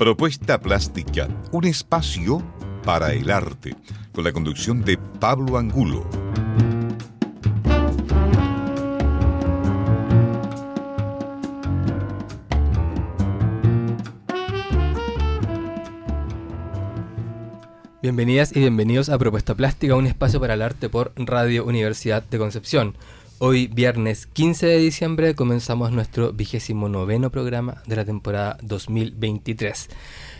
Propuesta Plástica, un espacio para el arte, con la conducción de Pablo Angulo. Bienvenidas y bienvenidos a Propuesta Plástica, un espacio para el arte por Radio Universidad de Concepción. Hoy, viernes 15 de diciembre, comenzamos nuestro vigésimo noveno programa de la temporada 2023.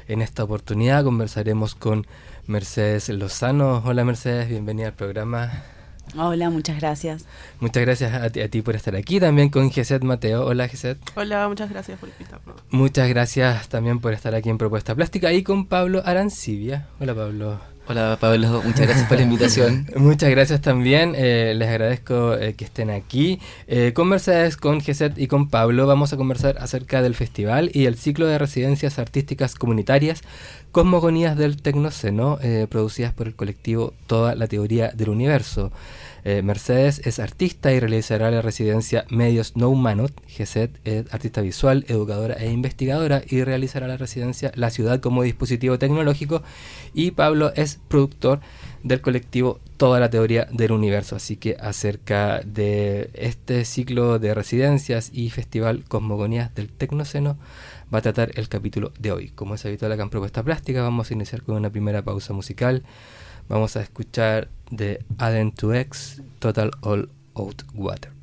En esta oportunidad conversaremos con Mercedes Lozano. Hola Mercedes, bienvenida al programa. Hola, muchas gracias. Muchas gracias a ti, por estar aquí. También con Geset Mateo. Hola Geset. Hola, muchas gracias por invitarnos. Muchas gracias también por estar aquí en Propuesta Plástica y con Pablo Arancibia. Hola Pablo. Hola Pablo, muchas gracias por la invitación. muchas gracias también, eh, les agradezco eh, que estén aquí. Eh, con Mercedes, con Geset y con Pablo vamos a conversar acerca del festival y el ciclo de residencias artísticas comunitarias Cosmogonías del Tecnoceno, producidas por el colectivo Toda la Teoría del Universo. Eh, Mercedes es artista y realizará la residencia Medios No Humanos. GESET es artista visual, educadora e investigadora y realizará la residencia La Ciudad como dispositivo tecnológico. Y Pablo es productor del colectivo Toda la Teoría del Universo. Así que acerca de este ciclo de residencias y festival Cosmogonías del Tecnoceno va a tratar el capítulo de hoy. Como es habitual acá en Propuesta Plástica, vamos a iniciar con una primera pausa musical. Vamos a escuchar de Aden 2X Total All Out Water.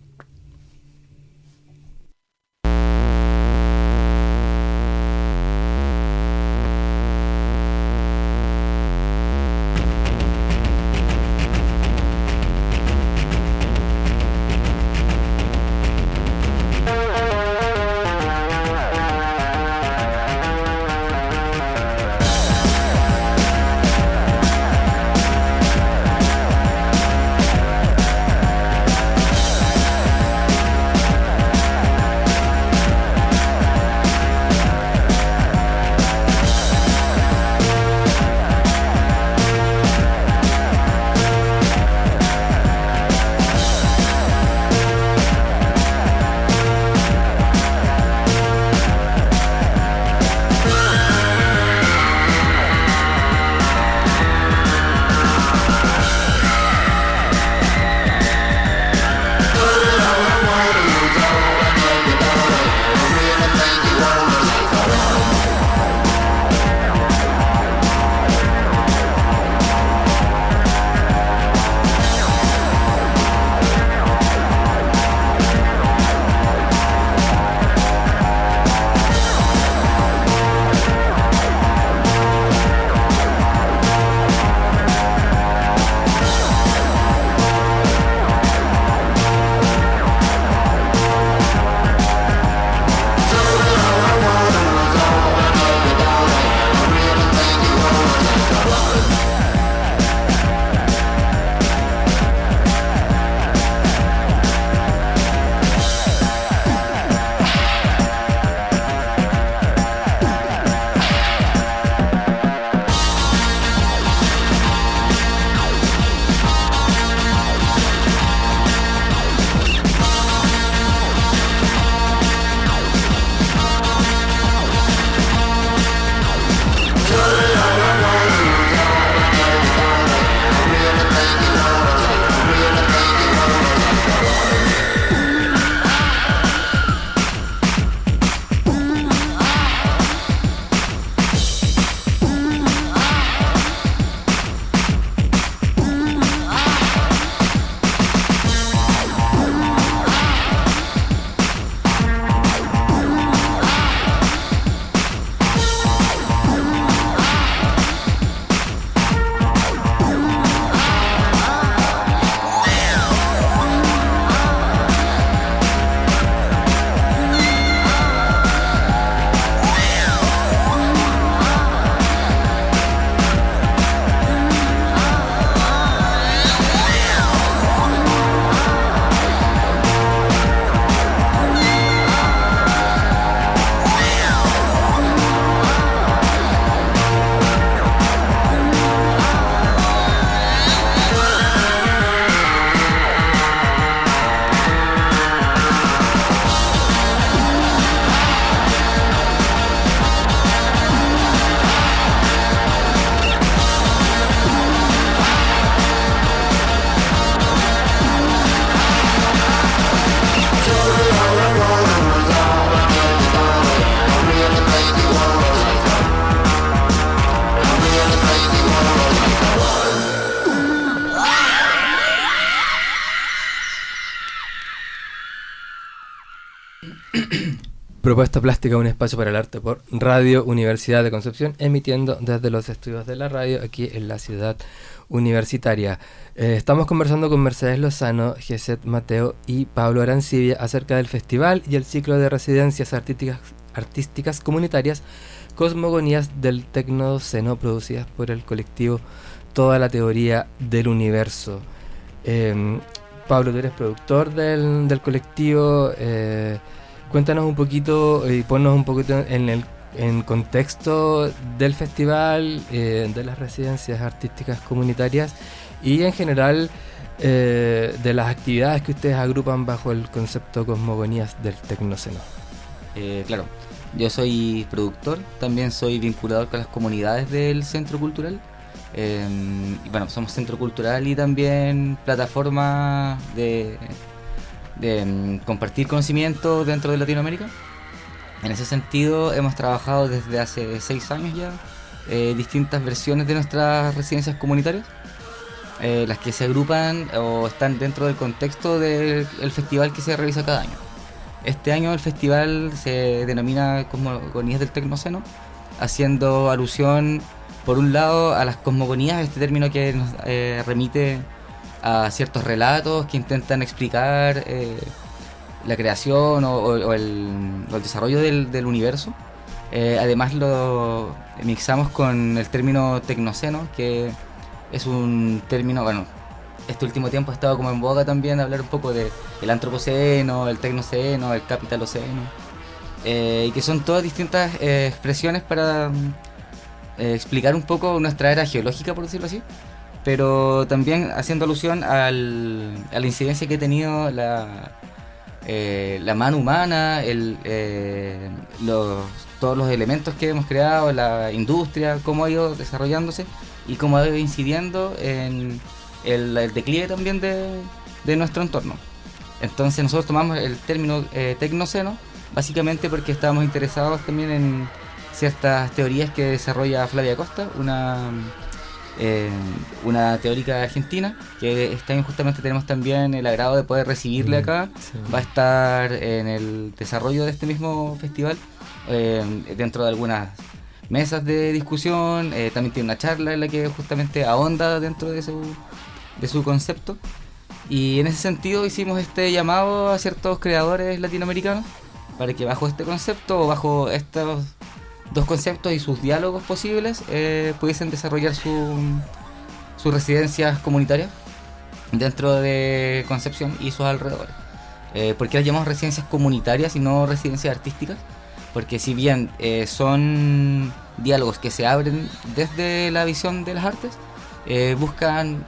Propuesta Plástica, un espacio para el arte por Radio Universidad de Concepción, emitiendo desde los estudios de la radio aquí en la ciudad universitaria. Eh, estamos conversando con Mercedes Lozano, Geset Mateo y Pablo Arancibia acerca del festival y el ciclo de residencias artísticas, artísticas comunitarias Cosmogonías del Tecnoceno producidas por el colectivo Toda la Teoría del Universo. Eh, Pablo, tú eres productor del, del colectivo. Eh, Cuéntanos un poquito y ponnos un poquito en el en contexto del festival, eh, de las residencias artísticas comunitarias y en general eh, de las actividades que ustedes agrupan bajo el concepto Cosmogonías del Tecnoceno. Eh, claro, yo soy productor, también soy vinculador con las comunidades del Centro Cultural. y bueno, somos Centro Cultural y también plataforma de de mm, compartir conocimiento dentro de Latinoamérica. En ese sentido hemos trabajado desde hace seis años ya eh, distintas versiones de nuestras residencias comunitarias, eh, las que se agrupan o están dentro del contexto del festival que se realiza cada año. Este año el festival se denomina Cosmogonías del Tecnoceno, haciendo alusión por un lado a las cosmogonías, este término que nos eh, remite a ciertos relatos que intentan explicar eh, la creación o, el, desarrollo del, universo. Eh, además lo mixamos con el término tecnoceno, que es un término, bueno, este último tiempo ha estado como en boga también hablar un poco de el antropoceno, el tecnoceno, el capitaloceno, eh, y que son todas distintas expresiones para explicar un poco nuestra era geológica, por decirlo así pero también haciendo alusión al, a la incidencia que ha tenido la, eh, la mano humana, el, eh, los, todos los elementos que hemos creado, la industria, cómo ha ido desarrollándose y cómo ha ido incidiendo en el, declive también de, nuestro entorno. Entonces nosotros tomamos el término eh, tecnoceno básicamente porque estábamos interesados también en ciertas teorías que desarrolla Flavia Costa, una eh, una teórica argentina, que este año justamente tenemos también el agrado de poder recibirle mm, acá. Va a estar en el desarrollo de este mismo festival, eh, dentro de algunas mesas de discusión, eh, también tiene una charla en la que justamente ahonda dentro de su, de su concepto. Y en ese sentido hicimos este llamado a ciertos creadores latinoamericanos para que bajo este concepto o bajo estos dos conceptos y sus diálogos posibles eh, pudiesen desarrollar su, sus residencias comunitarias dentro de Concepción y sus alrededores. Eh, ¿Por qué las llamamos residencias comunitarias y no residencias artísticas? Porque si bien eh, son diálogos que se abren desde la visión de las artes, eh, buscan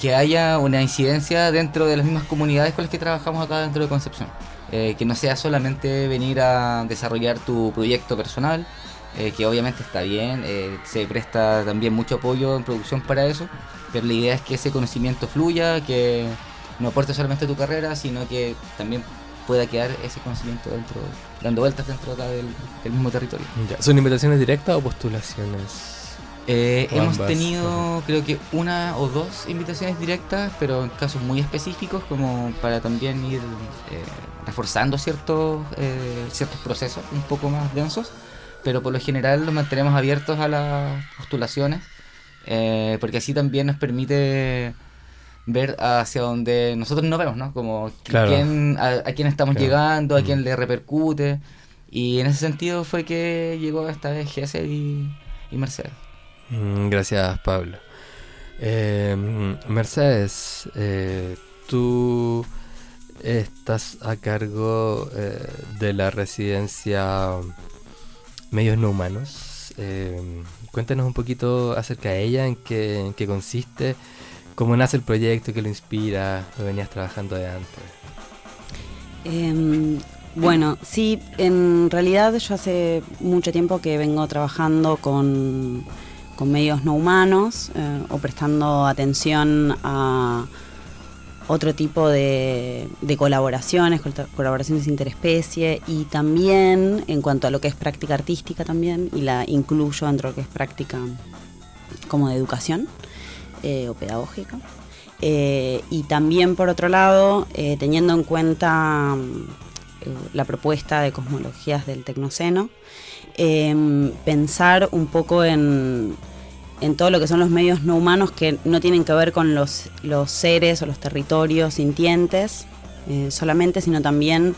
que haya una incidencia dentro de las mismas comunidades con las que trabajamos acá dentro de Concepción. Eh, que no sea solamente venir a desarrollar tu proyecto personal, eh, que obviamente está bien, eh, se presta también mucho apoyo en producción para eso, pero la idea es que ese conocimiento fluya, que no aporte solamente tu carrera, sino que también pueda quedar ese conocimiento dentro, dando vueltas dentro acá del, mismo territorio. ¿Son invitaciones directas o postulaciones? Hemos tenido creo que una o dos invitaciones directas, pero en casos muy específicos como para también ir reforzando ciertos, eh, ciertos procesos un poco más densos, pero por lo general los mantenemos abiertos a las postulaciones, eh, porque así también nos permite ver hacia donde nosotros nos vemos, ¿no? Como quién, a, quién estamos llegando, a quién mm. le repercute. Y en ese sentido fue que llegó esta vez Gese y, Mercedes. Mm, gracias, Pablo. Eh, Mercedes, tú estás a cargo eh, de la residencia Medios No Humanos. Eh, cuéntanos un poquito acerca de ella, en qué, en qué consiste, cómo nace el proyecto, qué lo inspira, lo venías trabajando de antes. Em, bueno, sí, en realidad yo hace mucho tiempo que vengo trabajando con, con medios no humanos eh, o prestando atención a otro tipo de, colaboraciones, colaboraciones interespecie y también en cuanto a lo que es práctica artística también y la incluyo dentro de lo que es práctica como de educación eh, o pedagógica. Eh, y también, por otro lado, teniendo en cuenta la propuesta de cosmologías del Tecnoceno, em, pensar un poco en, en todo lo que son los medios no humanos que no tienen que ver con los, los seres o los territorios sintientes solamente, sino también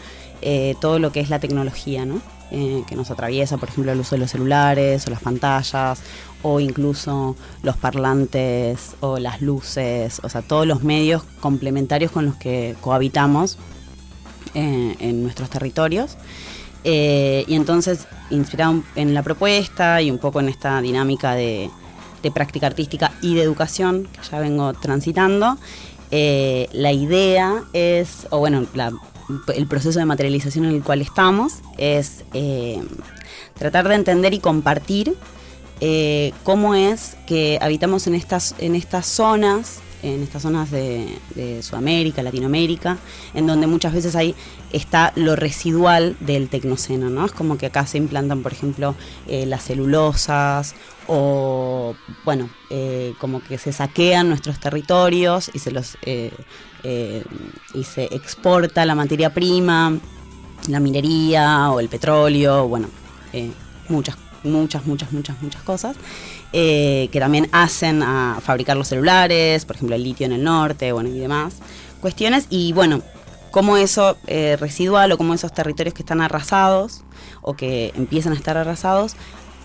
todo lo que es la tecnología, ¿no? Eh, que nos atraviesa, por ejemplo, el uso de los celulares o las pantallas o incluso los parlantes o las luces, o sea, todos los medios complementarios con los que cohabitamos eh, en nuestros territorios. Eh, y entonces, inspirado en la propuesta y un poco en esta dinámica de, práctica artística y de educación que ya vengo transitando, la idea es, o bueno, el proceso de materialización en el cual estamos es eh, tratar de entender y compartir eh, cómo es que habitamos en estas, en estas zonas, en estas zonas de, Sudamérica, Latinoamérica, en donde muchas veces ahí está lo residual del tecnoceno, ¿no? Es como que acá se implantan, por ejemplo, eh, las celulosas o, bueno, como que se saquean nuestros territorios y se los eh, y se exporta la materia prima, la minería o el petróleo, bueno, eh, muchas, muchas, muchas, muchas, muchas cosas. Eh, que también hacen a fabricar los celulares, por ejemplo el litio en el norte, bueno, y demás cuestiones. Y bueno, cómo eso residual o cómo esos territorios que están arrasados o que empiezan a estar arrasados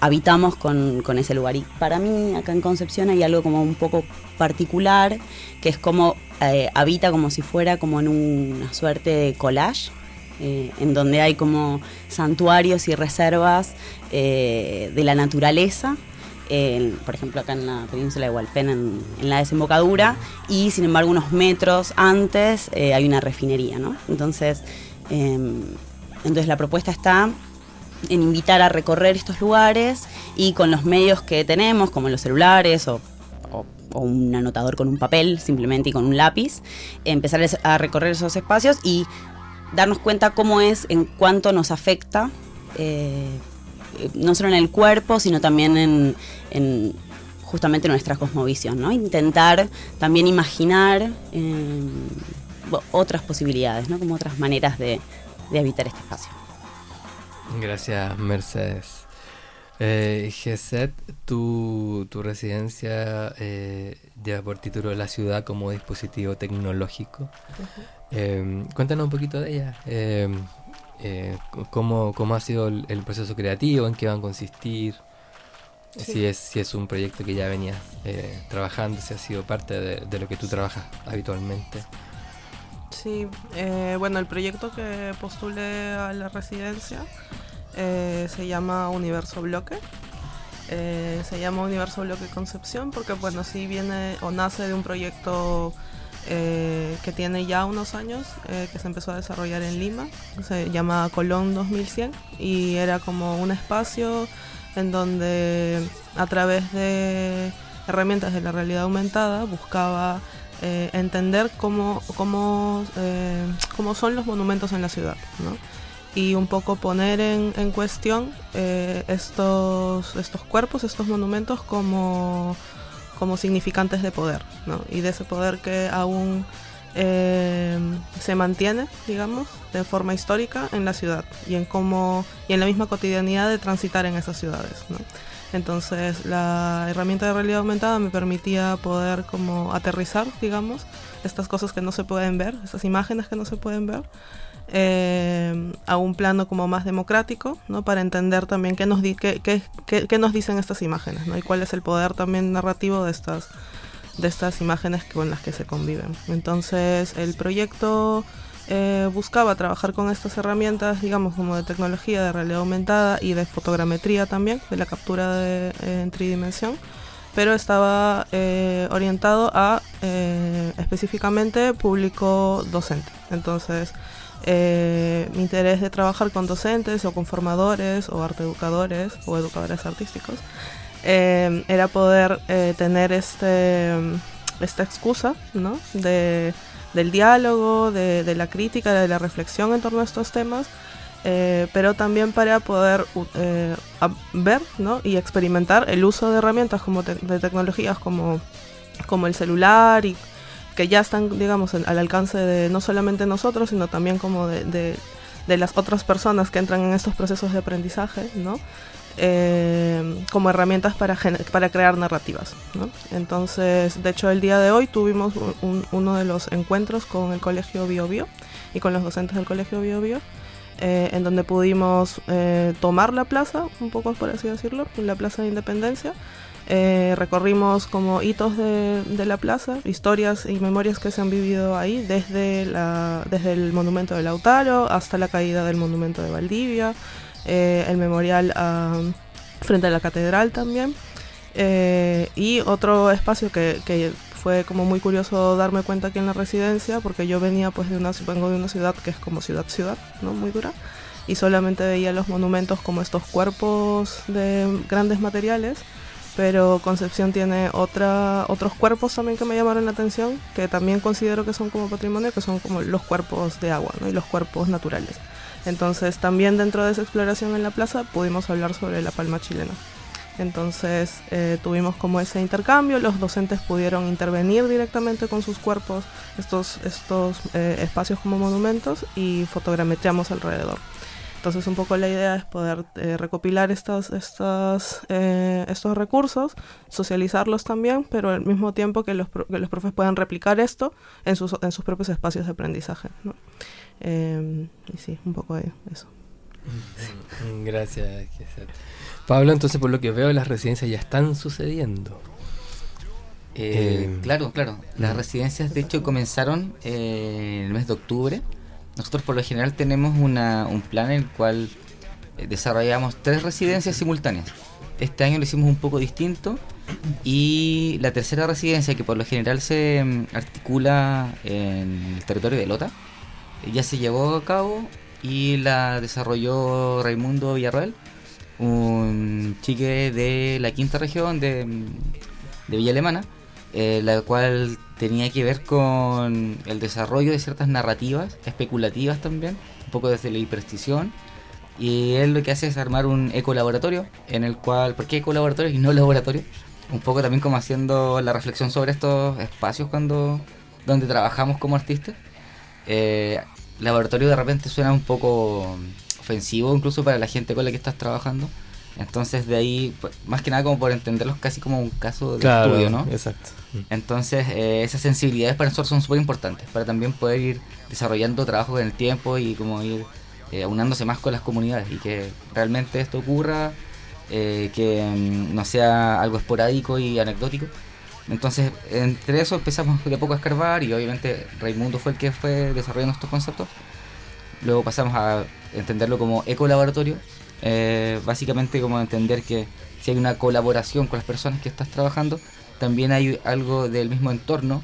habitamos con, ese lugar. Y para mí, acá en Concepción hay algo como un poco particular, que es como eh, habita como si fuera como en una suerte de collage, eh, en donde hay como santuarios y reservas eh, de la naturaleza. Por ejemplo, acá en la península de Hualpén, en, la desembocadura, y sin embargo, unos metros antes hay una refinería, ¿no? Entonces, em, entonces la propuesta está en invitar a recorrer estos lugares y con los medios que tenemos, como los celulares o, un anotador con un papel simplemente y con un lápiz, empezar a recorrer esos espacios y darnos cuenta cómo es en cuánto nos afecta, eh, no solo en el cuerpo, sino también en, justamente nuestra cosmovisión, ¿no? Intentar también imaginar eh, otras posibilidades, ¿no? Como otras maneras de habitar este espacio. Gracias, Mercedes. Eh, Geset, tu, tu residencia eh, lleva por título La ciudad como dispositivo tecnológico. Eh, cuéntanos un poquito de ella. Eh, cómo, cómo, ha sido el, proceso creativo? ¿En qué va a consistir? Si, es, si es un proyecto que ya venías trabajando, si ha sido parte de, de lo que tú trabajas habitualmente. Sí, eh, bueno, el proyecto que postulé a la residencia eh, se llama Universo Bloque. Eh, se llama Universo Bloque Concepción porque, bueno, sí viene o nace de un proyecto que tiene ya unos años, que se empezó a desarrollar en Lima, se llama Colón 2100 y era como un espacio en donde a través de herramientas de la realidad aumentada buscaba eh, entender cómo, cómo, eh, cómo, son los monumentos en la ciudad, y un poco poner en, en cuestión eh, estos, estos cuerpos, estos monumentos como, como significantes de poder, ¿no? y de ese poder que aún se mantiene, digamos, de forma histórica en la ciudad y en cómo y en la misma cotidianidad de transitar en esas ciudades. ¿no? Entonces la herramienta de realidad aumentada me permitía poder como aterrizar, digamos, estas cosas que no se pueden ver, estas imágenes que no se pueden ver, eh, a un plano como más democrático, ¿no? Para entender también qué nos, qué, qué, nos dicen estas imágenes, ¿no? Y cuál es el poder también narrativo de estas, de estas imágenes con las que se conviven. Entonces el proyecto eh, buscaba trabajar con estas herramientas, digamos, como de tecnología de realidad aumentada y de fotogrametría también, de la captura de, eh, en tridimensión, pero estaba eh, orientado a específicamente público docente. Entonces, mi interés de trabajar con docentes o con formadores o arte educadores o educadores artísticos era poder tener este, esta excusa, ¿no? De del diálogo, de, la crítica, de la reflexión en torno a estos temas, eh, pero también para poder eh, ver y experimentar el uso de herramientas como de tecnologías como, como el celular y, que ya están, digamos, al alcance de no solamente nosotros, sino también como de, de, las otras personas que entran en estos procesos de aprendizaje, ¿no? Eh, como herramientas para, para crear narrativas. ¿no? Entonces, de hecho, el día de hoy tuvimos uno de los encuentros con el Colegio Bio Bio y con los docentes del Colegio Bio Bio, eh, en donde pudimos eh, tomar la plaza, un poco por así decirlo, la Plaza de Independencia, eh, recorrimos como hitos de, la plaza, historias y memorias que se han vivido ahí, desde, la, desde el monumento de Lautaro hasta la caída del monumento de Valdivia, eh, el memorial frente a la catedral también. Eh, y otro espacio que, que, fue como muy curioso darme cuenta aquí en la residencia, porque yo venía pues de una, vengo de una ciudad que es como ciudad-ciudad, ¿no? Muy dura y solamente veía los monumentos como estos cuerpos de grandes materiales pero Concepción tiene otra, otros cuerpos también que me llamaron la atención, que también considero que son como patrimonio, que son como los cuerpos de agua ¿no? y los cuerpos naturales. Entonces también dentro de esa exploración en la plaza pudimos hablar sobre la palma chilena. Entonces eh, tuvimos como ese intercambio, los docentes pudieron intervenir directamente con sus cuerpos, estos, estos eh, espacios como monumentos y fotogrametramos alrededor. Entonces un poco la idea es poder eh, recopilar estos, estos, eh, estos recursos, socializarlos también, pero al mismo tiempo que los, que los profes puedan replicar esto en sus, en sus propios espacios de aprendizaje. Em, y sí, un poco de eso. Gracias, Pablo, entonces por lo que veo las residencias ya están sucediendo. Eh, claro, claro. Las residencias de hecho comenzaron en el mes de octubre nosotros por lo general tenemos un plan en el cual eh, desarrollamos tres residencias simultáneas. Este año lo hicimos un poco distinto y la tercera residencia que por lo general se mm, articula en el territorio de Lota eh, ya se llevó a cabo y la desarrolló Raimundo Villarreal, un chique de la quinta región de, mm, de Villa Alemana, eh, la cual tenía que ver con el desarrollo de ciertas narrativas especulativas también, un poco desde la hiperstición. Y él lo que hace es armar un ecolaboratorio en el cual, ¿por qué ecolaboratorio y no laboratorio? Un poco también como haciendo la reflexión sobre estos espacios cuando donde trabajamos como artistas. Eh, laboratorio de repente suena un poco ofensivo incluso para la gente con la que estás trabajando entonces de ahí, pues, más que nada como por entenderlos casi como un caso de estudio, ¿no? Exacto. Entonces eh, esas sensibilidades para nosotros son súper importantes, para también poder ir desarrollando trabajo en el tiempo y como ir eh, aunándose más con las comunidades y que realmente esto ocurra, eh, que mm, no sea algo esporádico y anecdótico. Entonces, entre eso empezamos de poco a escarbar y obviamente Raimundo fue el que fue desarrollando estos conceptos. Luego pasamos a entenderlo como ecolaboratorio, eh, básicamente como entender que si hay una colaboración con las personas que estás trabajando, también hay algo del mismo entorno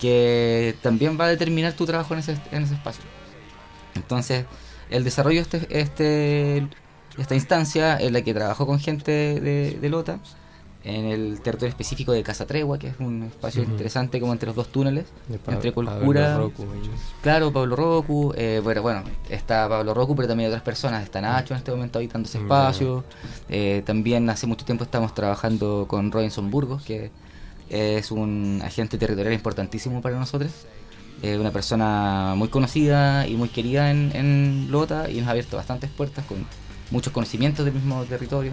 que también va a determinar tu trabajo en ese, en ese espacio. Entonces, el desarrollo de este, este, esta instancia en la que trabajó con gente de, de Lota, en el territorio específico de Casa Tregua, que es un espacio interesante como entre los dos túneles, entre Cultura. claro, Pablo Roku, eh, bueno, bueno, está Pablo Roku, pero también hay otras personas, está Nacho en este momento habitando ese espacio. Eh, también hace mucho tiempo estamos trabajando con Robinson Burgos, que es un agente territorial importantísimo para nosotros. Eh, una persona muy conocida y muy querida en, en Lota y nos ha abierto bastantes puertas con muchos conocimientos del mismo territorio.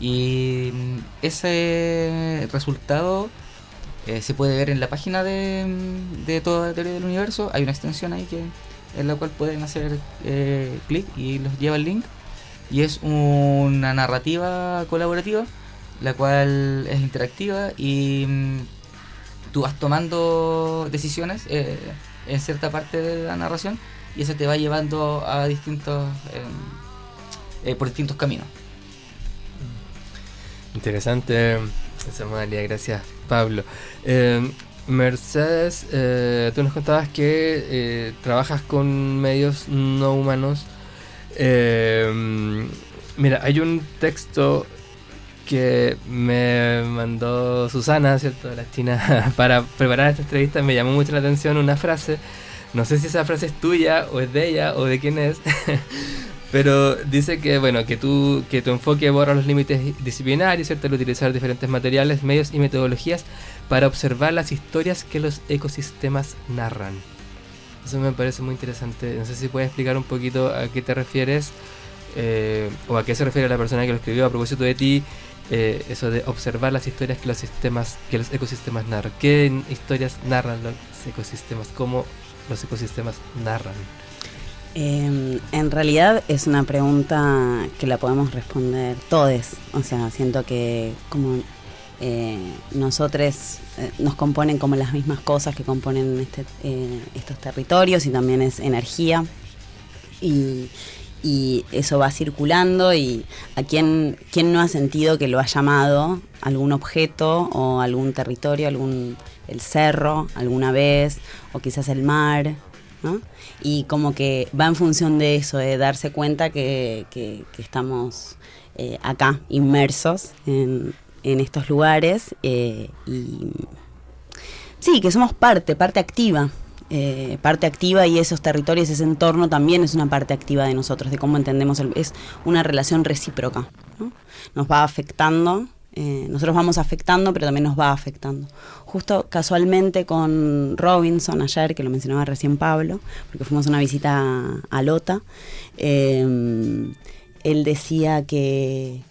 Y mm, ese resultado eh, se puede ver en la página de, mm, de, toda la teoría del universo. Hay una extensión ahí que en la cual pueden hacer eh, clic y los lleva el link. Y es una narrativa colaborativa, la cual es interactiva y mm, tú vas tomando decisiones eh, en cierta parte de la narración y eso te va llevando a distintos por distintos caminos. Interesante esa modalidad, gracias Pablo. Eh, Mercedes, eh, tú nos contabas que eh, trabajas con medios no humanos. mira, hay un texto que me mandó Susana, ¿cierto? La China, para preparar esta entrevista. Me llamó mucho la atención una frase. No sé si esa frase es tuya o es de ella o de quién es. Pero dice que bueno que tú que tu enfoque borra los límites disciplinarios, ¿cierto? Al utilizar diferentes materiales, medios y metodologías para observar las historias que los ecosistemas narran. Eso me parece muy interesante. No sé si puedes explicar un poquito a qué te refieres eh, o a qué se refiere la persona que lo escribió a propósito de ti. Eh, eso de observar las historias que los sistemas, que los ecosistemas narran. ¿Qué historias narran los ecosistemas? ¿Cómo los ecosistemas narran? Eh, en realidad es una pregunta que la podemos responder todos. O sea, siento que como eh, nosotros eh, nos componen como las mismas cosas que componen este, eh, estos territorios y también es energía. Y, y eso va circulando y a quien, quien no ha sentido que lo ha llamado algún objeto o algún territorio, algún el cerro alguna vez o quizás el mar, Y como que va en función de eso, de darse cuenta que, que, estamos eh, acá inmersos en, en estos lugares eh, y sí, que somos parte, parte activa eh, parte activa y esos territorios, ese entorno también es una parte activa de nosotros, de cómo entendemos, es una relación recíproca. ¿no? Nos va afectando, eh, nosotros vamos afectando, pero también nos va afectando. Justo casualmente con Robinson ayer, que lo mencionaba recién Pablo, porque fuimos a una visita a, Lota, eh, él decía que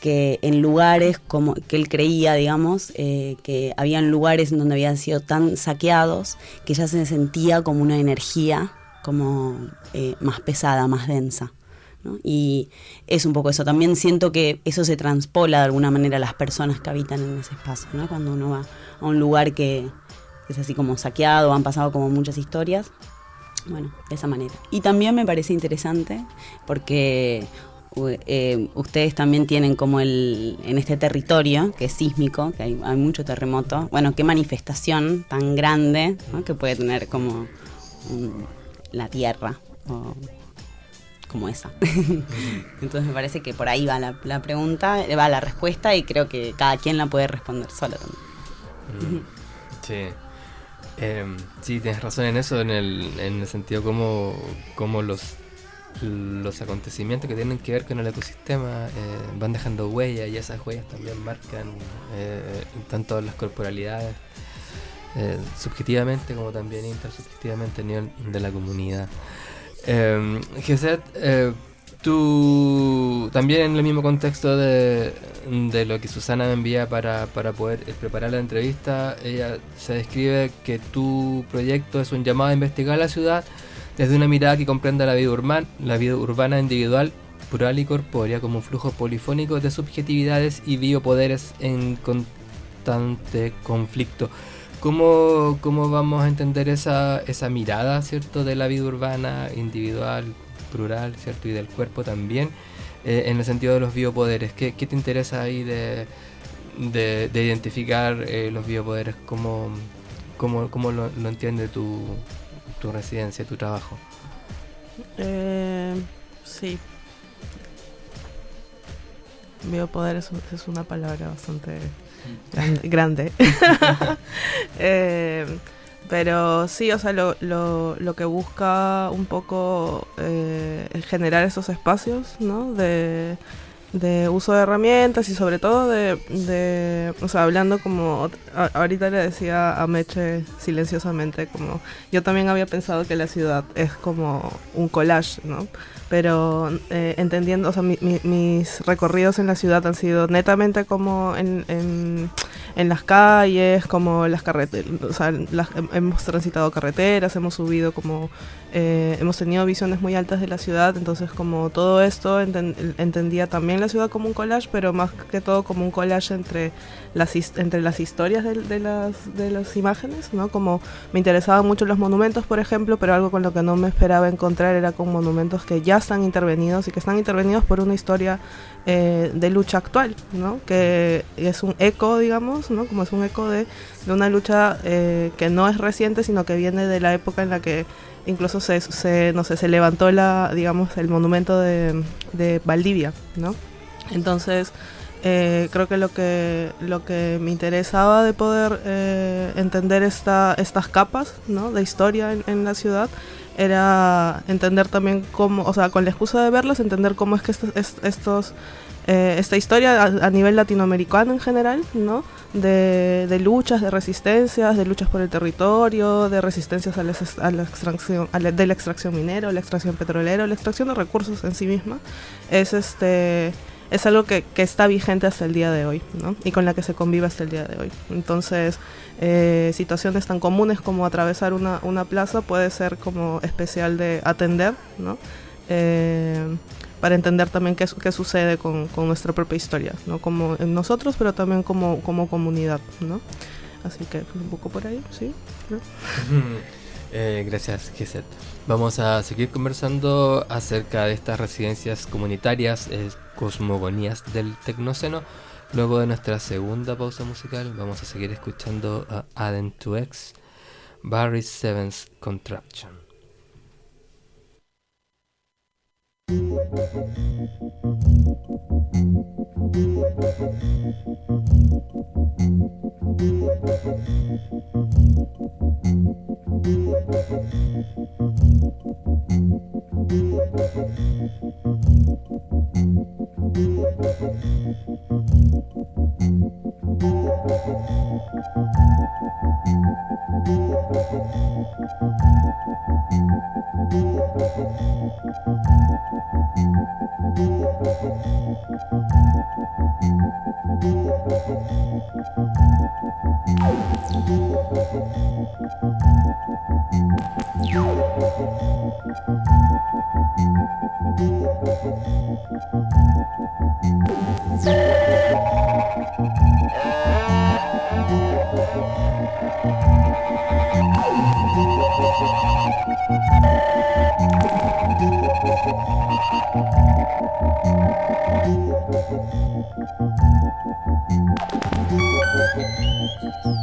que en lugares como que él creía, digamos, eh, que habían lugares donde habían sido tan saqueados que ya se sentía como una energía como más pesada, más densa. Y es un poco eso. También siento que eso se transpola de alguna manera a las personas que habitan en ese espacio, ¿no? Cuando uno va a un lugar que es así como saqueado, han pasado como muchas historias. Bueno, de esa manera. Y también me parece interesante porque eh, ustedes también tienen como el en este territorio que es sísmico, que hay, mucho terremoto, bueno, qué manifestación tan grande que puede tener como um, la tierra como esa. Entonces me parece que por ahí va la, pregunta, va la respuesta y creo que cada quien la puede responder sola también. Mm, sí. Eh, sí, tienes razón en eso, en el, en el sentido como, como los los acontecimientos que tienen que ver con el ecosistema eh, van dejando huellas y esas huellas también marcan eh, tanto las corporalidades eh, subjetivamente como también intersubjetivamente a nivel de la comunidad. Eh, Geset, tú también en el mismo contexto de, lo que Susana me envía para, para poder preparar la entrevista, ella se describe que tu proyecto es un llamado a investigar la ciudad desde una mirada que comprenda la vida urbana, la vida urbana individual, plural y corpórea como un flujo polifónico de subjetividades y biopoderes en constante conflicto. ¿Cómo, cómo vamos a entender esa, esa mirada, ¿cierto?, de la vida urbana individual, plural, ¿cierto?, y del cuerpo también, eh, en el sentido de los biopoderes. ¿Qué, qué te interesa ahí de, de, de identificar eh, los biopoderes? ¿Cómo, cómo, cómo lo, entiende tu, tu residencia, tu trabajo? Eh, sí. Biopoder es, es, una palabra bastante grande. eh, pero sí, o sea, lo, lo, lo que busca un poco eh, generar esos espacios, ¿no? De, de uso de herramientas y sobre todo de, de o sea, hablando como, ahorita le decía a Meche silenciosamente, como yo también había pensado que la ciudad es como un collage, ¿no? Pero eh, entendiendo, o sea, mi, mi, mis recorridos en la ciudad han sido netamente como en, en, las calles, como las carreteras, o sea, las, hemos transitado carreteras, hemos subido como, eh, hemos tenido visiones muy altas de la ciudad, entonces como todo esto enten, entendía también la ciudad como un collage, pero más que todo como un collage entre las, entre las historias de, de, las, de las imágenes, ¿no? Como me interesaban mucho los monumentos, por ejemplo, pero algo con lo que no me esperaba encontrar era con monumentos que ya están intervenidos y que están intervenidos por una historia eh, de lucha actual, ¿no? Que es un eco, digamos, ¿no? Como es un eco de, de una lucha eh, que no es reciente, sino que viene de la época en la que incluso se, se no sé, se levantó la, digamos, el monumento de, de Valdivia, ¿no? Entonces, eh, creo que lo que lo que me interesaba de poder eh, entender esta, estas capas ¿no? de historia en, en, la ciudad era entender también cómo, o sea, con la excusa de verlas, entender cómo es que estos, estos eh, esta historia a, nivel latinoamericano en general, ¿no? De, luchas, de resistencias, de luchas por el territorio, de resistencias a la, extracción, de la extracción minera, la extracción petrolera, la extracción de recursos en sí misma, es este es algo que, está vigente hasta el día de hoy, ¿no? Y con la que se convive hasta el día de hoy. Entonces, eh, situaciones tan comunes como atravesar una, una, plaza puede ser como especial de atender, ¿no? Eh, para entender también qué, qué sucede con, con, nuestra propia historia, ¿no? Como en nosotros, pero también como, como comunidad, ¿no? Así que un poco por ahí, ¿sí? Eh, gracias, Giset. Vamos a seguir conversando acerca de estas residencias comunitarias, eh, cosmogonías del Tecnoceno. Luego de nuestra segunda pausa musical, vamos a seguir escuchando a Aden 2X, Barry Sevens Thank Yeah. Thank you.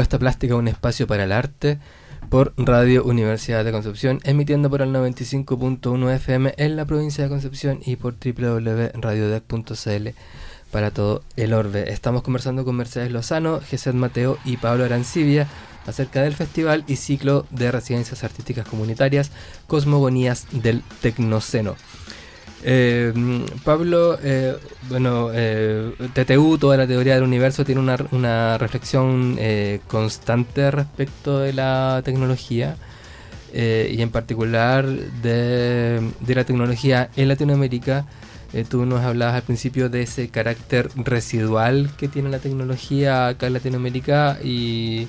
Propuesta Plástica, un espacio para el arte por Radio Universidad de Concepción, emitiendo por el 95.1 FM en la provincia de Concepción y por www.radiodec.cl para todo el orbe. Estamos conversando con Mercedes Lozano, Jesús Mateo y Pablo Arancibia acerca del festival y ciclo de residencias artísticas comunitarias Cosmogonías del Tecnoceno. Eh, Pablo, eh, bueno, eh, TTU, toda la teoría del universo, tiene una, una reflexión eh, constante respecto de la tecnología eh, y en particular de, de la tecnología en Latinoamérica. Eh, tú nos hablabas al principio de ese carácter residual que tiene la tecnología acá en Latinoamérica y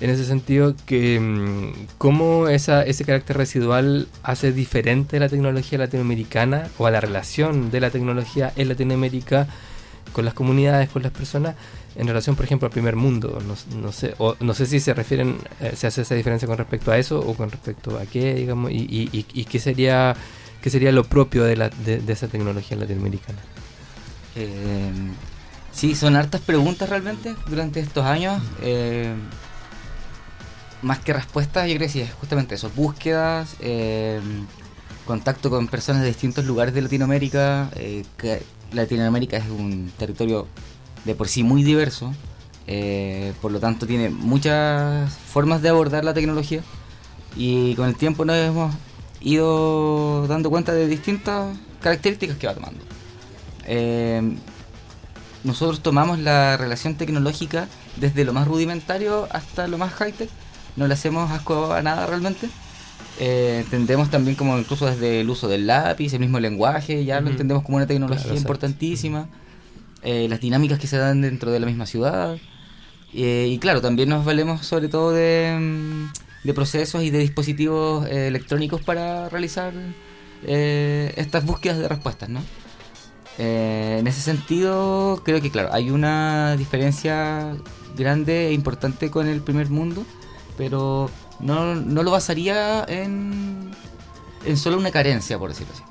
en ese sentido que mm, cómo esa, ese carácter residual hace diferente la tecnología latinoamericana o a la relación de la tecnología en Latinoamérica con las comunidades, con las personas, en relación, por ejemplo, al primer mundo. No, no sé, no sé si se refieren, eh, se hace esa diferencia con respecto a eso o con respecto a qué, digamos, y, qué sería qué sería lo propio de, la, de, de esa tecnología latinoamericana. Eh, sí, son hartas preguntas realmente durante estos años. Eh, más que respuestas, yo creo que es justamente eso, búsquedas, eh, contacto con personas de distintos lugares de Latinoamérica, eh, que Latinoamérica es un territorio de por sí muy diverso, eh, por lo tanto tiene muchas formas de abordar la tecnología y con el tiempo nos hemos ido dando cuenta de distintas características que va tomando. Nosotros tomamos la relación tecnológica desde lo más rudimentario hasta lo más high-tech no le hacemos asco a nada realmente. Eh, entendemos también como incluso desde el uso del lápiz, el mismo lenguaje, ya lo entendemos como una tecnología Claro, importantísima. Eh, las dinámicas que se dan dentro de la misma ciudad. Eh, y claro, también nos valemos sobre todo de, mm, de procesos y de dispositivos electrónicos para realizar estas búsquedas de respuestas, ¿no? En ese sentido, creo que claro, hay una diferencia grande e importante con el primer mundo, pero no, no lo basaría en, en solo una carencia, por decirlo así.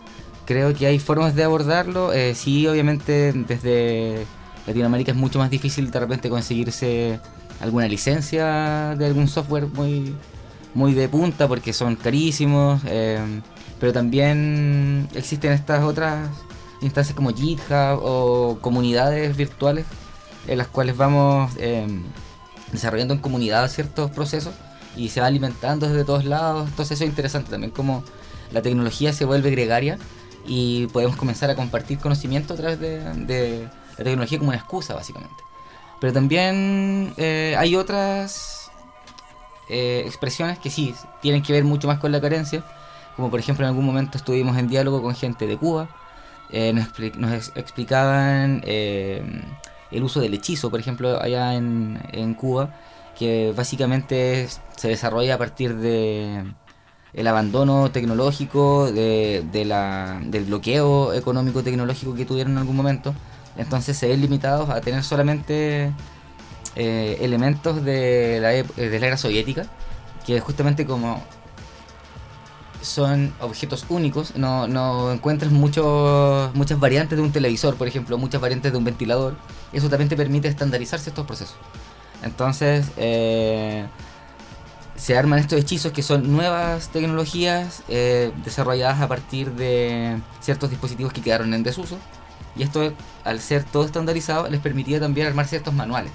Creo que hay formas de abordarlo. eh, sí, obviamente desde Latinoamérica es mucho más difícil de repente conseguirse alguna licencia de algún software muy, muy de punta porque son carísimos. eh, pero también existen estas otras instancias como GitHub o comunidades virtuales en las cuales vamos eh, desarrollando en comunidad ciertos procesos y se va alimentando desde todos lados. Entonces eso es interesante también como la tecnología se vuelve gregaria y podemos comenzar a compartir conocimiento a través de, la tecnología como una excusa básicamente. Pero también eh, hay otras eh, expresiones que sí tienen que ver mucho más con la carencia, como por ejemplo en algún momento estuvimos en diálogo con gente de Cuba, eh, nos, expli- nos ex- explicaban el uso del hechizo, por ejemplo, allá en, en Cuba, que básicamente se desarrolla a partir de el abandono tecnológico, de, de la, del bloqueo económico tecnológico que tuvieron en algún momento. Entonces se ven limitados a tener solamente eh, elementos de la, de la era soviética, que justamente como son objetos únicos, no, no encuentras muchos, muchas variantes de un televisor, por ejemplo, muchas variantes de un ventilador. Eso también te permite estandarizarse estos procesos. Entonces, eh, se arman estos hechizos que son nuevas tecnologías eh, desarrolladas a partir de ciertos dispositivos que quedaron en desuso. Y esto, al ser todo estandarizado, les permitía también armar ciertos manuales.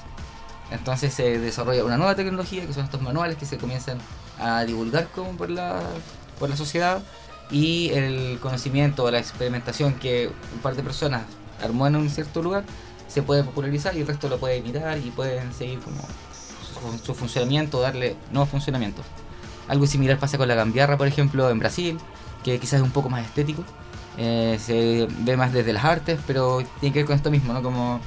Entonces se desarrolla una nueva tecnología, que son estos manuales que se comienzan a divulgar como por la, por la sociedad. Y el conocimiento o la experimentación que un par de personas armó en un cierto lugar se puede popularizar y el resto lo puede imitar y pueden seguir como su, funcionamiento, darle nuevos funcionamientos. Algo similar pasa con la gambiarra, por ejemplo, en Brasil, que quizás es un poco más estético. Eh, se ve más desde las artes, pero tiene que ver con esto mismo, ¿no? Como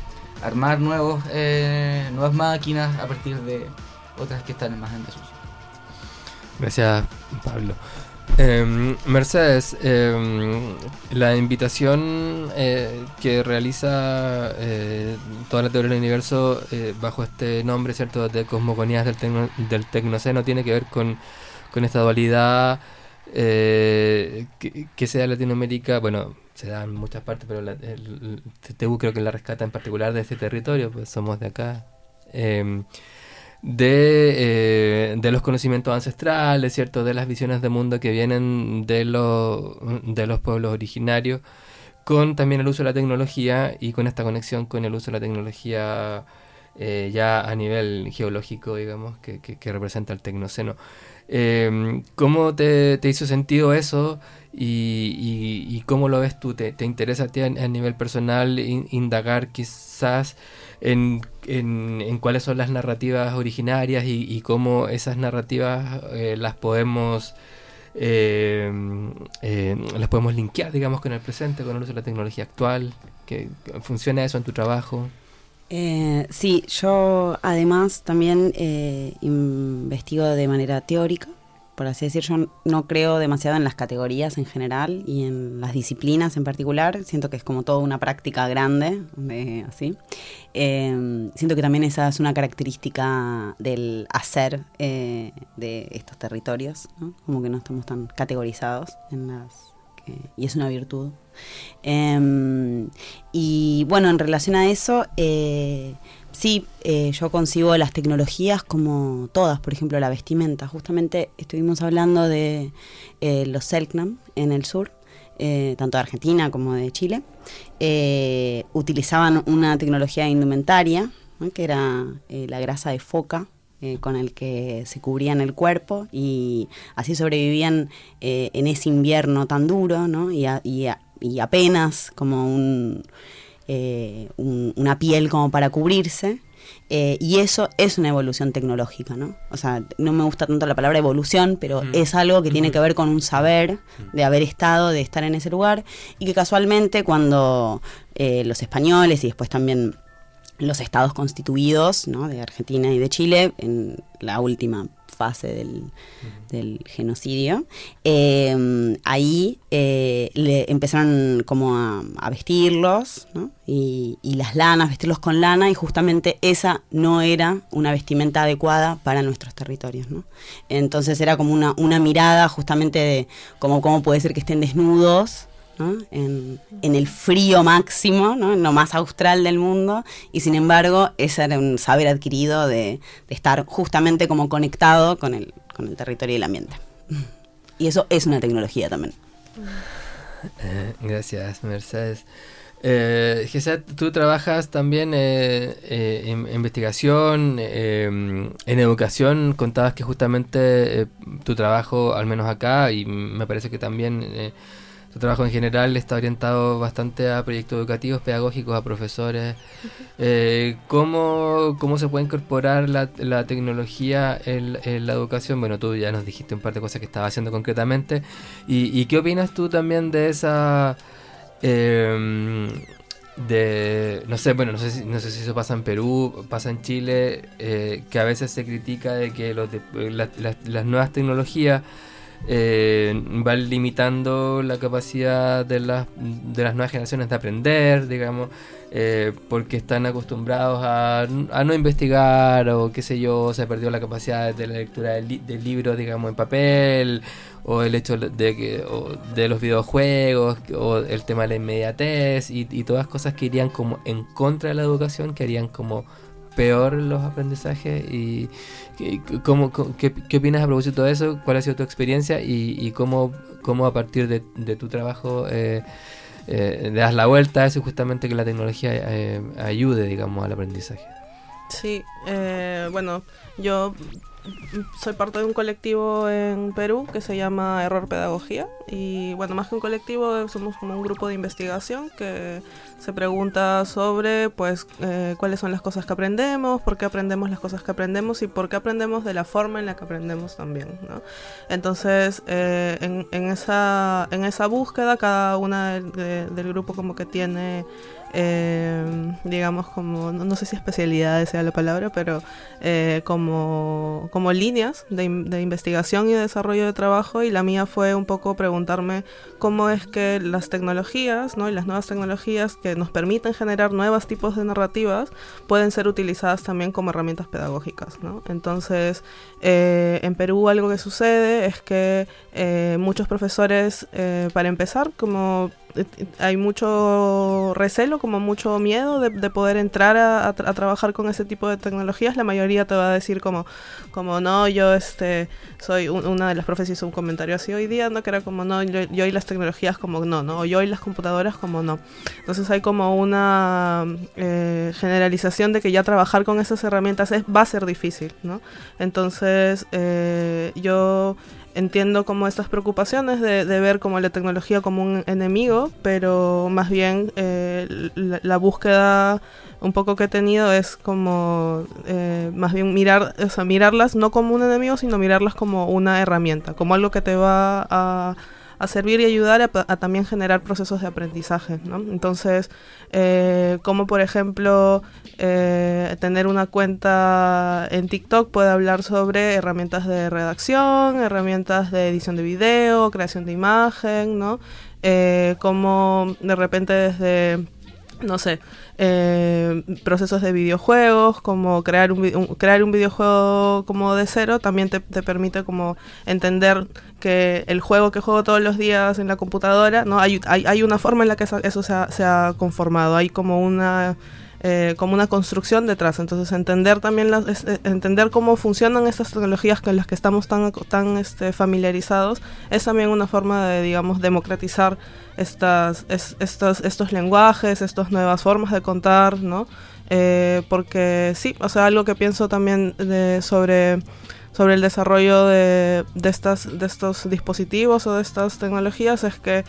armar nuevos, eh, nuevas máquinas a partir de otras que están más en desuso. Gracias, Pablo. Eh, Mercedes, eh, la invitación eh, que realiza eh, toda la teoría del universo eh, bajo este nombre, ¿cierto?, de cosmogonías del, tecno- del tecnoceno, tiene que ver con, esta dualidad que, que se da en Latinoamérica, bueno, se da en muchas partes, pero la, el, TTU creo que la rescata en particular de este territorio, pues somos de acá. Eh, de, de, los conocimientos ancestrales, ¿cierto? De las visiones de mundo que vienen de, los de los pueblos originarios, con también el uso de la tecnología y con esta conexión con el uso de la tecnología eh, ya a nivel geológico, digamos, que, que, representa el tecnoceno. Eh, ¿Cómo te, te, hizo sentido eso y, y, cómo lo ves tú? ¿Te, te interesa a ti a, nivel personal indagar quizás en, en, en, cuáles son las narrativas originarias y, y cómo esas narrativas eh, las podemos... Eh, eh, las podemos linkear, digamos, con el presente, con el uso de la tecnología actual, que funciona eso en tu trabajo. Eh, sí, yo además también eh, investigo de manera teórica, por así decir, yo no creo demasiado en las categorías en general y en las disciplinas en particular, siento que es como toda una práctica grande, así. Eh, siento que también esa es una característica del hacer de estos territorios, como que no estamos tan categorizados en las y es una virtud. Em, y bueno, en relación a eso, eh, sí, eh, yo concibo las tecnologías como todas, por ejemplo, la vestimenta. Justamente estuvimos hablando de eh, los Selknam en el sur. tanto de Argentina como de Chile, utilizaban una tecnología indumentaria, que era la grasa de foca, eh, con el que se cubrían el cuerpo y así sobrevivían eh, en ese invierno tan duro, ¿no? Y, y, apenas como eh, un, una piel como para cubrirse. y eso es una evolución tecnológica, ¿no? O sea, no me gusta tanto la palabra evolución, pero es algo que tiene que ver con un saber de haber estado, de estar en ese lugar, y que casualmente cuando los españoles y después también los estados constituidos de Argentina y de Chile en la última fase del, genocidio. Eh, ahí eh, le empezaron como a, vestirlos y, las lanas, vestirlos con lana y justamente esa no era una vestimenta adecuada para nuestros territorios. ¿no? Entonces era como una, una mirada justamente de cómo, cómo puede ser que estén desnudos en, el frío máximo, en lo más austral del mundo, y sin embargo ese era un saber adquirido de, estar justamente como conectado con el, con el territorio y el ambiente. Y eso es una tecnología también. Eh, gracias, Mercedes. Eh, tú trabajas también eh, eh, en investigación, en educación. Contabas que justamente tu trabajo, al menos acá, y me parece que también tu trabajo en general está orientado bastante a proyectos educativos, pedagógicos, a profesores. Eh, ¿cómo, ¿cómo, se puede incorporar la, la tecnología en, la educación? Bueno, tú ya nos dijiste un par de cosas que estabas haciendo concretamente. ¿Y, qué opinas tú también de esa... Em, de no sé bueno no sé si, no sé si eso pasa en Perú pasa en Chile eh, que a veces se critica de que los las nuevas tecnologías eh, va limitando la capacidad de las, de las nuevas generaciones de aprender, digamos, eh, porque están acostumbrados a, no investigar o qué sé yo, se perdió la capacidad de la lectura del, libro, digamos, en papel, o el hecho de, que, de los videojuegos, o el tema de la inmediatez, y, y todas cosas que irían como en contra de la educación, que harían como peor los aprendizajes y, cómo, qué, qué, opinas a propósito de eso, cuál ha sido tu experiencia y, cómo, cómo a partir de, tu trabajo eh, eh, das la vuelta a eso justamente que la tecnología eh, ayude, digamos, al aprendizaje. Sí, eh, bueno, yo soy parte de un colectivo en Perú que se llama Error Pedagogía y bueno, más que un colectivo somos como un grupo de investigación que se pregunta sobre pues eh, cuáles son las cosas que aprendemos, por qué aprendemos las cosas que aprendemos y por qué aprendemos de la forma en la que aprendemos también. ¿no? Entonces, eh, en, en, esa, en esa búsqueda cada una del grupo como que tiene eh, digamos como, no, sé si especialidades sea la palabra, pero eh, como, como líneas de, investigación y desarrollo de trabajo y la mía fue un poco preguntarme cómo es que las tecnologías ¿no? y las nuevas tecnologías que nos permiten generar nuevos tipos de narrativas pueden ser utilizadas también como herramientas pedagógicas. ¿no? Entonces, eh, en Perú algo que sucede es que muchos profesores, para empezar, como hay mucho recelo, como mucho miedo de, poder entrar a, trabajar con ese tipo de tecnologías. La mayoría te va a decir como, como no, yo este soy una de las profes hizo un comentario así hoy día, ¿no? Que era como no, yo, yo y las tecnologías como no, ¿no? O yo y las computadoras como no. Entonces hay como una eh, generalización de que ya trabajar con esas herramientas es, va a ser difícil, ¿no? Entonces eh, yo entiendo como estas preocupaciones de, ver como la tecnología como un enemigo, pero más bien eh, la, búsqueda un poco que he tenido es como eh, más bien mirar, o sea, mirarlas no como un enemigo, sino mirarlas como una herramienta, como algo que te va a a servir y ayudar a, también generar procesos de aprendizaje. ¿no? Entonces, eh, como por ejemplo eh, tener una cuenta en TikTok puede hablar sobre herramientas de redacción, herramientas de edición de video, creación de imagen, ¿no? Eh, como de repente desde no sé, eh, procesos de videojuegos, como crear un, crear un videojuego como de cero, también te, permite como entender que el juego que juego todos los días en la computadora, ¿no? Hay, hay, hay una forma en la que eso se ha, se ha conformado, hay como una eh, como una construcción detrás. Entonces, entender también las, eh, entender cómo funcionan estas tecnologías con las que estamos tan, tan este, familiarizados es también una forma de, digamos, democratizar estas, estos, estos lenguajes, estas nuevas formas de contar, ¿no? Eh, porque sí, o sea, algo que pienso también de, sobre sobre el desarrollo de, de, estas, de estos dispositivos o de estas tecnologías es que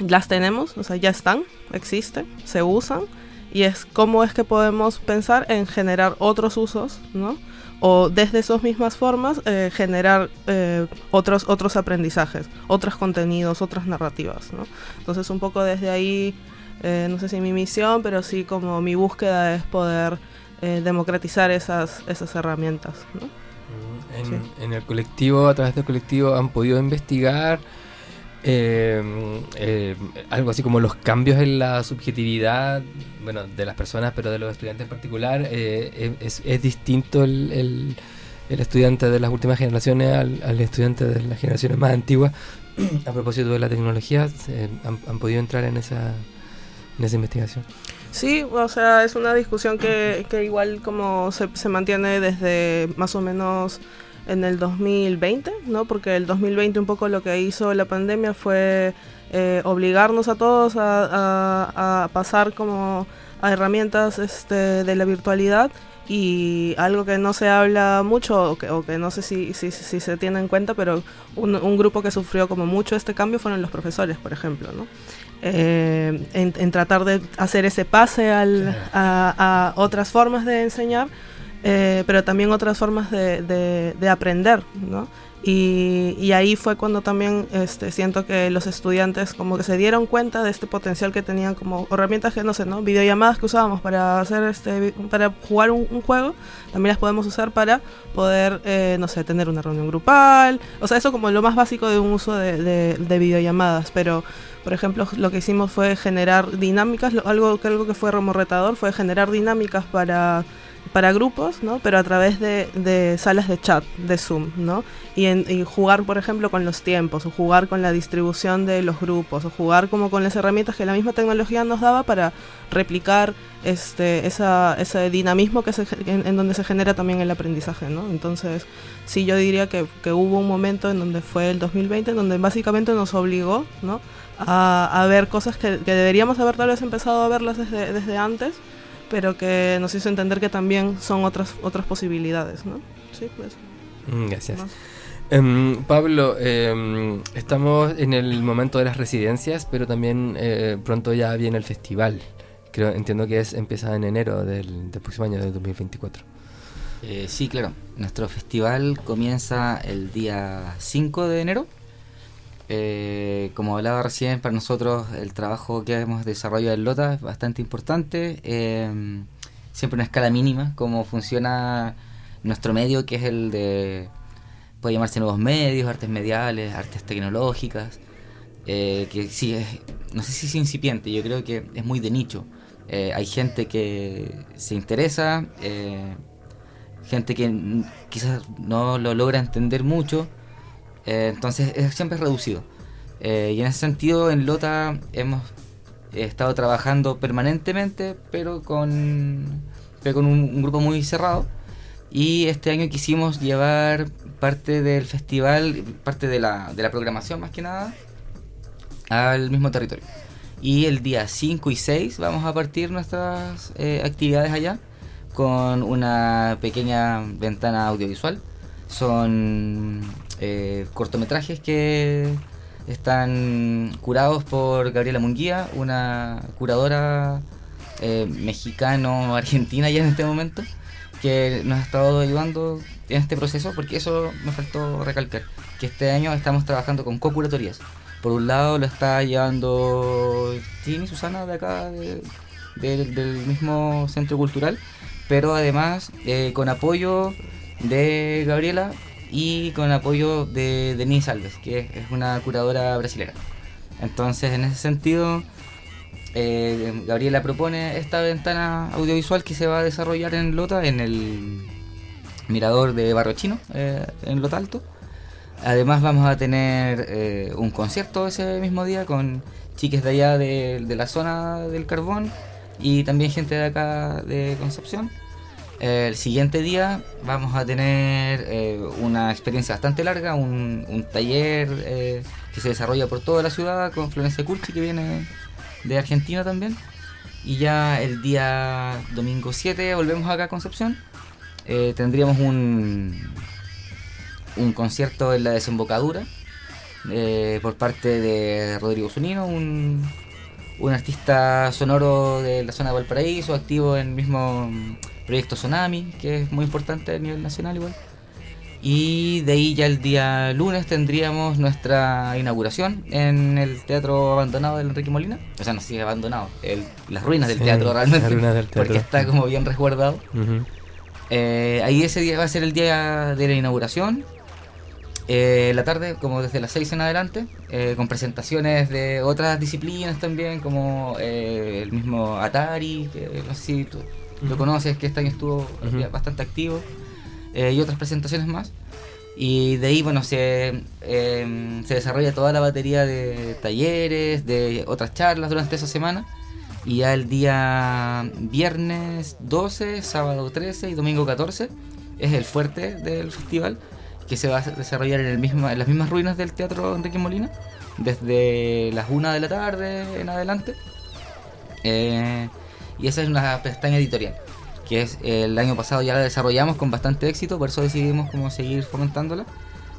las tenemos, o sea, ya están, existen, se usan, y es cómo es que podemos pensar en generar otros usos, ¿no? O desde esas mismas formas eh, generar eh, otros, otros aprendizajes, otros contenidos, otras narrativas, ¿no? Entonces un poco desde ahí, eh, no sé si mi misión, pero sí como mi búsqueda es poder democratizar esas, esas herramientas, ¿no? En, en el colectivo, a través del colectivo, han podido investigar eh, eh, algo así como los cambios en la subjetividad, bueno, de las personas, pero de los estudiantes en particular, eh, es, es, distinto el, el, el, estudiante de las últimas generaciones al, al, estudiante de las generaciones más antiguas. A propósito de la tecnología, han, han, podido entrar en esa, en esa investigación. Sí, o sea, es una discusión que, que igual como se, se mantiene desde más o menos en el 2020, ¿no? Porque el 2020 un poco lo que hizo la pandemia fue eh, obligarnos a todos a, pasar como a herramientas este, de la virtualidad y algo que no se habla mucho o que, no sé si, si, se tiene en cuenta, pero un, grupo que sufrió como mucho este cambio fueron los profesores, por ejemplo, ¿no? Eh, en, tratar de hacer ese pase al, a, a otras formas de enseñar eh, pero también otras formas de, de, aprender, ¿no? Y, y, ahí fue cuando también este, siento que los estudiantes como que se dieron cuenta de este potencial que tenían como herramientas que no sé, ¿no? Videollamadas que usábamos para hacer este, para jugar un, juego, también las podemos usar para poder, eh, no sé, tener una reunión grupal, o sea, eso como lo más básico de un uso de, de, de videollamadas, pero por ejemplo, lo que hicimos fue generar dinámicas, algo, algo que fue remorretador fue generar dinámicas para para grupos, ¿no? Pero a través de, salas de chat, de Zoom, ¿no? Y, en, jugar, por ejemplo, con los tiempos, o jugar con la distribución de los grupos, o jugar como con las herramientas que la misma tecnología nos daba para replicar este, esa, ese dinamismo que se, en, donde se genera también el aprendizaje, ¿no? Entonces, sí, yo diría que, hubo un momento en donde fue el 2020, en donde básicamente nos obligó, ¿no? A, a ver cosas que, que, deberíamos haber tal vez empezado a verlas desde, desde antes, pero que nos hizo entender que también son otras otras posibilidades, ¿no? Sí, pues. Mm, gracias. Em, Pablo, em, estamos en el momento de las residencias, pero también eh, pronto ya viene el festival. Creo, entiendo que es empieza en enero del, del próximo año, del 2024. Eh, sí, claro. Nuestro festival comienza el día 5 de enero eh, como hablaba recién, para nosotros el trabajo que hemos desarrollado en Lota es bastante importante. Eh, siempre una escala mínima, cómo funciona nuestro medio, que es el de, puede llamarse nuevos medios, artes mediales, artes tecnológicas, eh, que sí, es, no sé si es incipiente, yo creo que es muy de nicho. hay gente que se interesa, gente que quizás no lo logra entender mucho, eh, entonces es siempre reducido. Eh, y en ese sentido, en Lota hemos estado trabajando permanentemente, pero con, pero con un, un grupo muy cerrado. Y este año quisimos llevar parte del festival, parte de la, de la programación más que nada, al mismo territorio. Y el día 5 y 6 vamos a partir nuestras eh, actividades allá con una pequeña ventana audiovisual. Son eh, cortometrajes que están curados por Gabriela Munguía, una curadora eh, mexicano-argentina ya en este momento, que nos ha estado ayudando en este proceso, porque eso me faltó recalcar, que este año estamos trabajando con cocuratorias. Por un lado lo está llevando Tini Susana de acá, de- de- del mismo centro cultural, pero además eh, con apoyo de Gabriela y con apoyo de Denise Alves, que es una curadora brasileña. Entonces, en ese sentido, eh, Gabriela propone esta ventana audiovisual que se va a desarrollar en Lota, en el mirador de Barrio Chino, eh, en Lota Alto. Además vamos a tener eh, un concierto ese mismo día con chiques de allá de la zona del carbón y también gente de acá de Concepción. El siguiente día vamos a tener eh, una experiencia bastante larga, un, taller eh, que se desarrolla por toda la ciudad con Florencia Culchi que viene de Argentina también. Y ya el día domingo 7 volvemos acá a Concepción. Eh, tendríamos un, un concierto en la desembocadura por parte de Rodrigo Zunino, un, un artista sonoro de la zona de Valparaíso, activo en el mismo proyecto Tsunami, que es muy importante a nivel nacional igual. Y de ahí ya el día lunes tendríamos nuestra inauguración en el teatro abandonado del Enrique Molina. O sea, no sé si abandonado, el- las ruinas del Sí, teatro realmente. las ruinas del Porque teatro. está como bien resguardado. Eh, ahí ese día va a ser el día de la inauguración. Eh, la tarde, como desde las 6 en adelante, eh, con presentaciones de otras disciplinas también, como el mismo Atari, que no sé si tú lo conoces, que este año estuvo Ujú. ya bastante activo, eh, y otras presentaciones más. Y de ahí, bueno, se, eh, se desarrolla toda la batería de talleres, de otras charlas durante esa semana. Y ya el día viernes 12, sábado 13 y domingo 14 es el fuerte del festival que se va a desarrollar en, el mismo, en las mismas ruinas del Teatro Enrique Molina desde las 1 de la tarde en adelante. Eh, y esa es una pestaña editorial que es el año pasado ya la desarrollamos con bastante éxito, por eso decidimos como seguir fomentándola.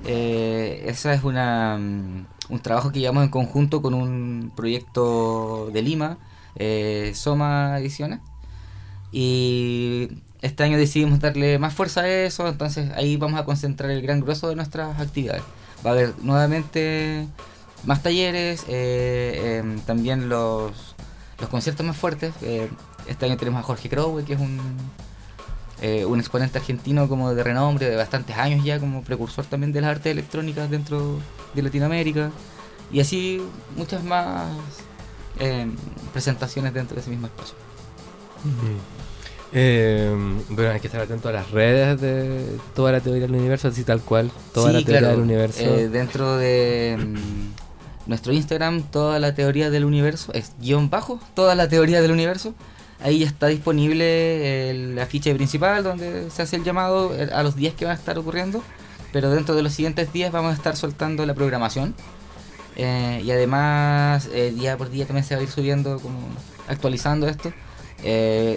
Eh, esa es una, mm, un trabajo que llevamos en conjunto con un proyecto de Lima, eh, Soma Ediciones. Y este año decidimos darle más fuerza a eso, entonces ahí vamos a concentrar el gran grueso de nuestras actividades. Va a haber nuevamente más talleres, eh, em, también los, los conciertos más fuertes. eh, este año tenemos a Jorge Crowe, que es un, eh, un exponente argentino como de renombre, de bastantes años ya, como precursor también de las artes electrónicas dentro de Latinoamérica. Y así muchas más em, presentaciones dentro de ese mismo espacio. Eh, bueno, hay que estar atento a las redes de toda la teoría del universo, así tal cual, toda Sí, la teoría claro, del universo. eh, dentro de mm, nuestro Instagram, toda la teoría del universo, es guion bajo, toda la teoría del universo. Ahí ya está disponible el afiche principal donde se hace el llamado eh, a los días que van a estar ocurriendo. Pero dentro de los siguientes días vamos a estar soltando la programación. Eh, y además, eh, día por día también se va a ir subiendo, como actualizando esto.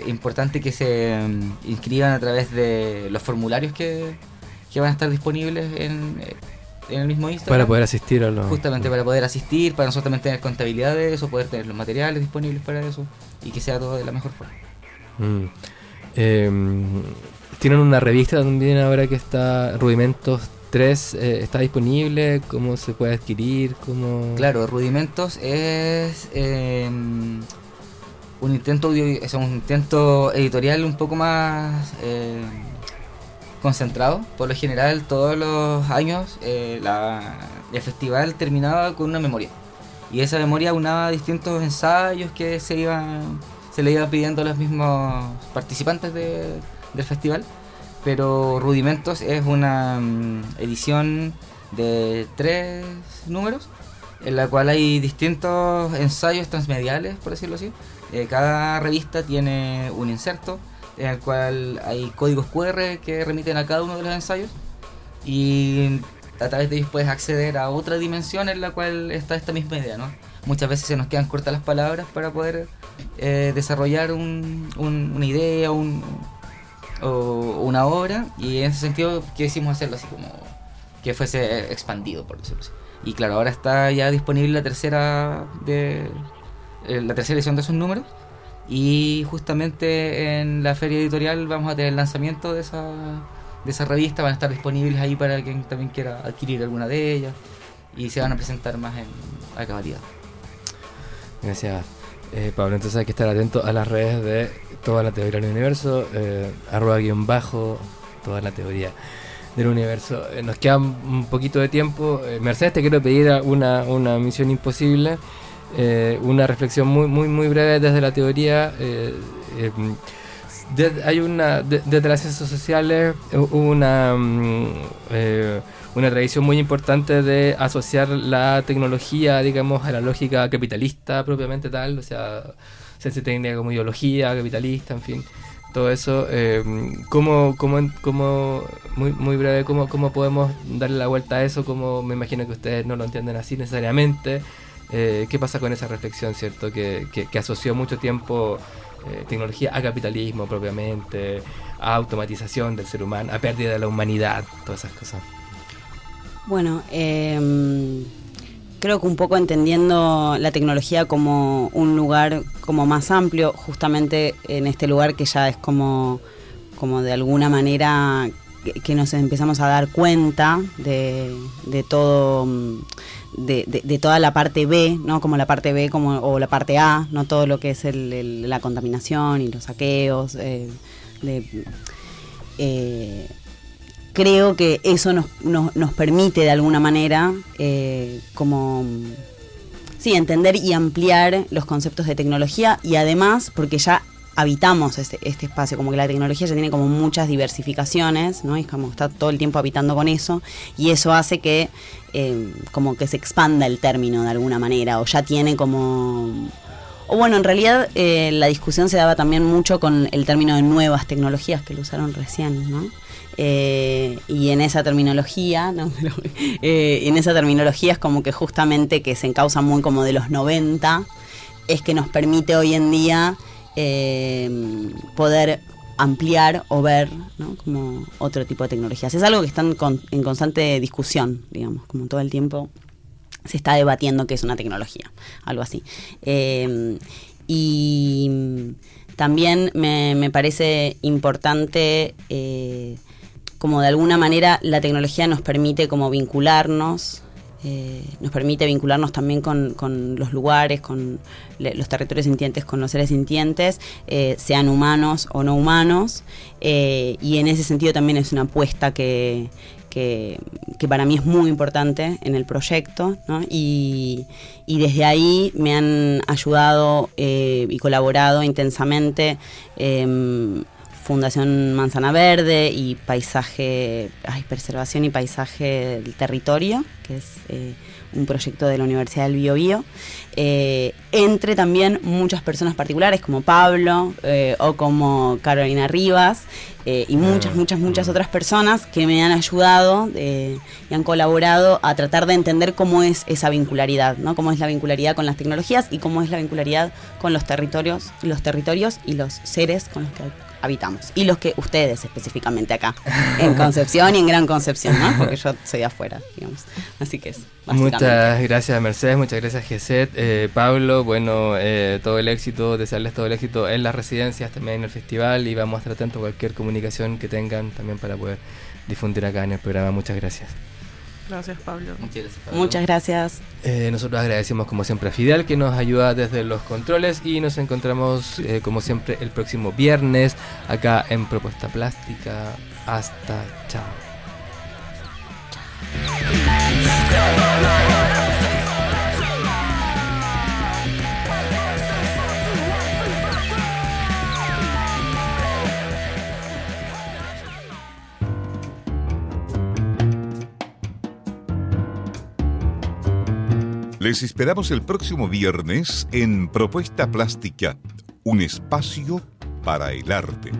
Importante que se mm, inscriban a través de los formularios que, que van a estar disponibles en, en el mismo Instagram. para poder asistir a los... Justamente para poder asistir, para nosotros también tener contabilidad de eso, poder tener los materiales disponibles para eso y que sea todo de la mejor forma. Mm. Eh, Tienen una revista también ahora que está Rudimentos 3, eh, está disponible, cómo se puede adquirir, cómo... Claro, Rudimentos es eh, un intento audio, es un intento editorial un poco más eh, concentrado. Por lo general, todos los años eh, el festival terminaba con una memoria. Y esa memoria unaba distintos ensayos que se iban se le iban pidiendo a los mismos participantes de- del festival. Pero Rudimentos es una mm, edición de tres números en la cual hay distintos ensayos transmediales, por decirlo así. Eh, cada revista tiene un inserto en el cual hay códigos QR que remiten a cada uno de los ensayos y a través de ellos puedes acceder a otra dimensión en la cual está esta misma idea, ¿no? Muchas veces se nos quedan cortas las palabras para poder eh, desarrollar una idea un, o una obra y en ese sentido quisimos hacerlo así como que fuese expandido, por decirlo así. Y claro, ahora está ya disponible la tercera de eh, la tercera edición de esos números. Y justamente en la feria editorial vamos a tener el lanzamiento de esa, de esa revista. Van a estar disponibles ahí para quien también quiera adquirir alguna de ellas. Y se van a presentar más en a cabalidad. Gracias, eh, Pablo. Entonces hay que estar atento a las redes de toda la teoría del universo, eh, arroba guion bajo, toda la teoría del universo. Eh, nos queda un poquito de tiempo. Mercedes, te quiero pedir una, una misión imposible, eh, una reflexión muy, muy, muy breve desde la teoría. hay una, desde las ciencias sociales, una, mm, una tradición muy importante de asociar la tecnología, digamos, a la lógica capitalista propiamente tal, o sea, se técnica como ideología capitalista, en fin todo eso, eh, ¿cómo, cómo, muy, muy breve, cómo, cómo podemos darle la vuelta a eso? Como me imagino que ustedes no lo entienden así necesariamente. Eh, ¿Qué pasa con esa reflexión, cierto? Que, que, asoció mucho tiempo eh, tecnología a capitalismo propiamente, a automatización del ser humano, a pérdida de la humanidad, todas esas cosas. Bueno, eh creo que un poco entendiendo la tecnología como un lugar como más amplio, justamente en este lugar que ya es como, como de alguna manera que, nos empezamos a dar cuenta de, todo de, de, toda la parte B, ¿no? Como la parte B como, o la parte A, no todo lo que es la contaminación y los saqueos. Eh, eh, creo que eso nos, nos, permite de alguna manera eh, como sí, entender y ampliar los conceptos de tecnología y además porque ya habitamos este, este, espacio, como que la tecnología ya tiene como muchas diversificaciones, ¿no? Es como está todo el tiempo habitando con eso y eso hace que eh, como que se expanda el término de alguna manera o ya tiene como... O bueno, en realidad eh, la discusión se daba también mucho con el término de nuevas tecnologías que lo usaron recién, ¿no? Eh, y en esa terminología, eh, en esa terminología es como que justamente que se encausa muy como de los 90, es que nos permite hoy en día eh, poder ampliar o ver como otro tipo de tecnologías. Es algo que están en constante discusión, digamos, como todo el tiempo se está debatiendo qué es una tecnología, algo así. y también me, me parece importante como de alguna manera la tecnología nos permite como vincularnos, eh, nos permite vincularnos también con, los lugares, con los territorios sintientes, con los seres sintientes, eh, sean humanos o no humanos, eh, y en ese sentido también es una apuesta que, para mí es muy importante en el proyecto, y, y, desde ahí me han ayudado y colaborado intensamente em, Fundación Manzana Verde y Paisaje, ay, Preservación y Paisaje del Territorio, que es eh, un proyecto de la Universidad del Biobío, eh, entre también muchas personas particulares como Pablo eh, o como Carolina Rivas y muchas, muchas, muchas otras personas que me han ayudado y han colaborado a tratar de entender cómo es esa vincularidad, ¿no? cómo es la vincularidad con las tecnologías y cómo es la vincularidad con los territorios, los territorios y los seres con los que habitamos. Y los que ustedes específicamente acá, en Concepción y en Gran Concepción, ¿no? Porque yo soy afuera, digamos. Así que es. Muchas gracias Mercedes, muchas gracias Geset. Eh, Pablo, bueno, eh, todo el éxito, desearles todo el éxito en las residencias, también en el festival y vamos a estar atentos a cualquier comunicación que tengan también para poder difundir acá en el programa. Muchas gracias. Gracias, Pablo. Muchas gracias. Eh, nosotros agradecemos como siempre a Fidel que nos ayuda desde los controles y nos encontramos eh, como siempre el próximo viernes acá en Propuesta Plástica. Hasta chao. Les esperamos el próximo viernes en Propuesta Plástica, un espacio para el arte.